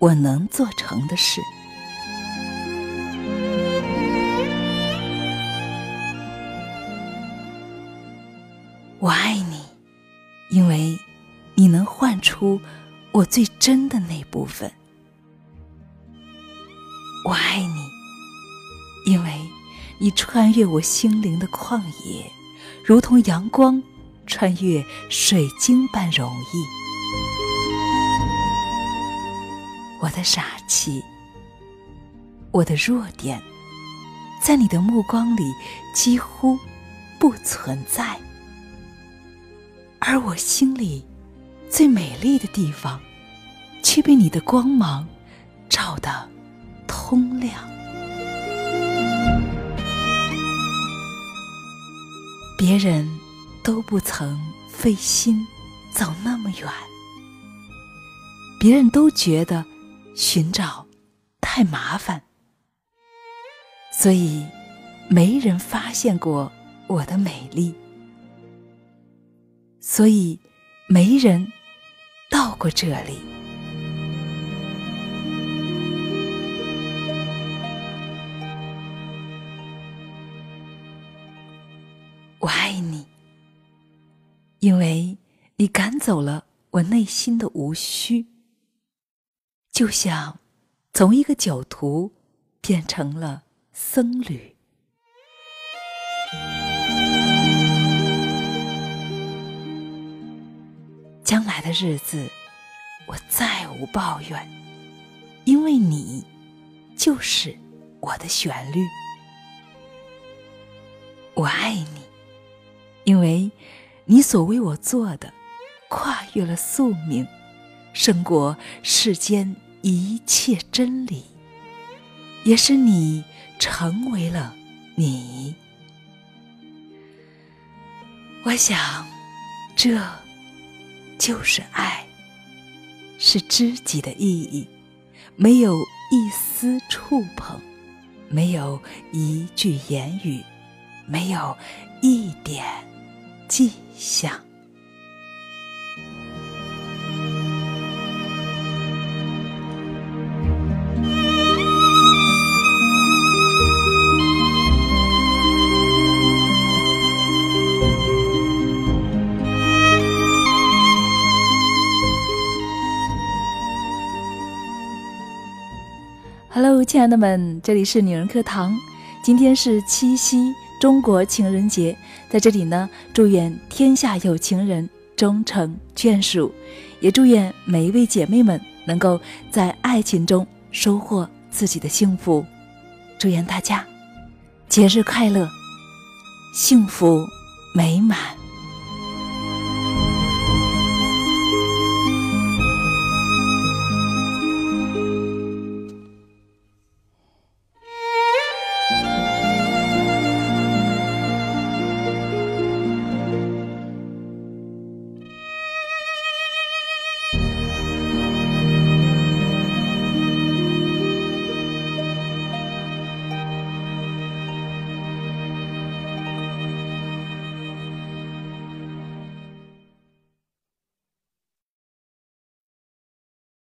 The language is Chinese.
我能做成的事。我爱你，因为你能唤出我最真的那部分。我爱你，因为你穿越我心灵的旷野，如同阳光穿越水晶般容易。我的傻气，我的弱点，在你的目光里几乎不存在。而我心里最美丽的地方，却被你的光芒照得通亮。别人都不曾费心走那么远，别人都觉得寻找太麻烦，所以没人发现过我的美丽。所以，没人到过这里。我爱你，因为你赶走了我内心的无需，就像从一个酒徒变成了僧侣。将来的日子，我再无抱怨，因为你就是我的旋律。我爱你，因为你所为我做的跨越了宿命，胜过世间一切真理，也是你成为了你。我想，这。就是爱，是知己的意义，没有一丝触碰，没有一句言语，没有一点迹象。Hello，亲爱的们，这里是女人课堂。今天是七夕，中国情人节，在这里呢，祝愿天下有情人终成眷属，也祝愿每一位姐妹们能够在爱情中收获自己的幸福。祝愿大家节日快乐，幸福美满。